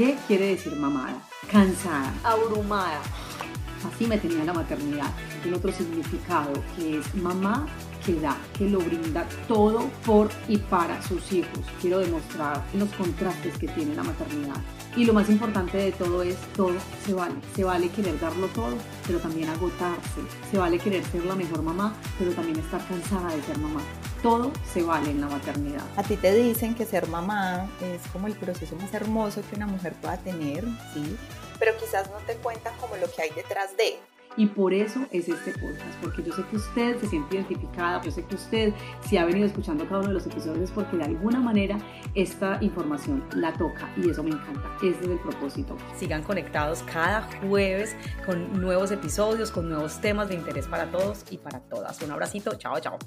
¿Qué quiere decir mamada? Cansada. Abrumada. Así me tenía la maternidad. Tiene otro significado que es mamá que da, que lo brinda todo por y para sus hijos. Quiero demostrar los contrastes que tiene la maternidad. Y lo más importante de todo es, todo se vale. Se vale querer darlo todo, pero también agotarse. Se vale querer ser la mejor mamá, pero también estar cansada de ser mamá. Todo se vale en la maternidad. A ti te dicen que ser mamá es como el proceso más hermoso que una mujer pueda tener, ¿sí? Pero quizás no te cuentan como lo que hay detrás de. Y por eso es este podcast, porque yo sé que usted se siente identificada, yo sé que usted, si ha venido escuchando cada uno de los episodios, es porque de alguna manera esta información la toca y eso me encanta. Ese es el propósito. Sigan conectados cada jueves con nuevos episodios, con nuevos temas de interés para todos y para todas. Un abracito, chao, chao.